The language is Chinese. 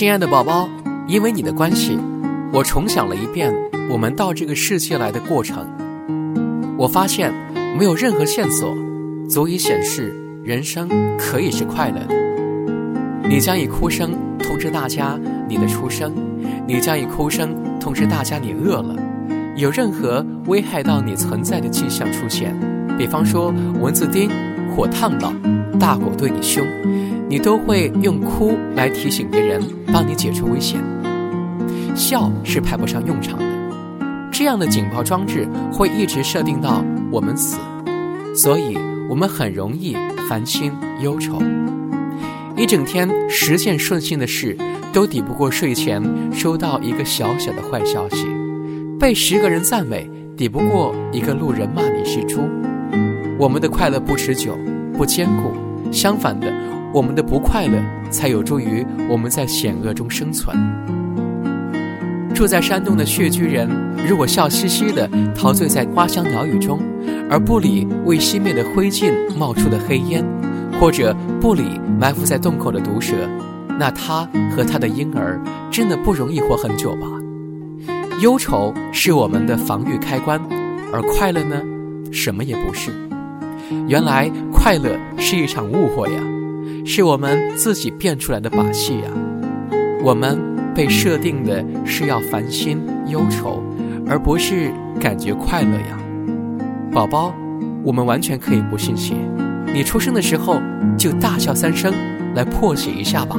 亲爱的宝宝，因为你的关系，我重想了一遍我们到这个世界来的过程。我发现没有任何线索足以显示人生可以是快乐的。你将以哭声通知大家你的出生，你将以哭声通知大家你饿了。有任何危害到你存在的迹象出现，比方说蚊子叮、火烫到、大狗对你凶。你都会用哭来提醒别人，帮你解除危险。笑是派不上用场的，这样的警报装置会一直设定到我们死，所以我们很容易烦心忧愁。一整天十件顺心的事，都抵不过睡前收到一个小小的坏消息；被十个人赞美，抵不过一个路人骂你是猪。我们的快乐不持久，不坚固，相反的。我们的不快乐才有助于我们在险恶中生存。住在山洞的穴居人，如果笑嘻嘻地陶醉在花香鸟语中，而不理未熄灭的灰烬冒出的黑烟，或者不理埋伏在洞口的毒蛇，那他和他的婴儿真的不容易活很久吧？忧愁是我们的防御开关，而快乐呢，什么也不是。原来快乐是一场误会呀！是我们自己变出来的把戏呀！我们被设定的是要烦心忧愁，而不是感觉快乐呀。宝宝，我们完全可以不信邪，你出生的时候就大笑三声，来破解一下吧。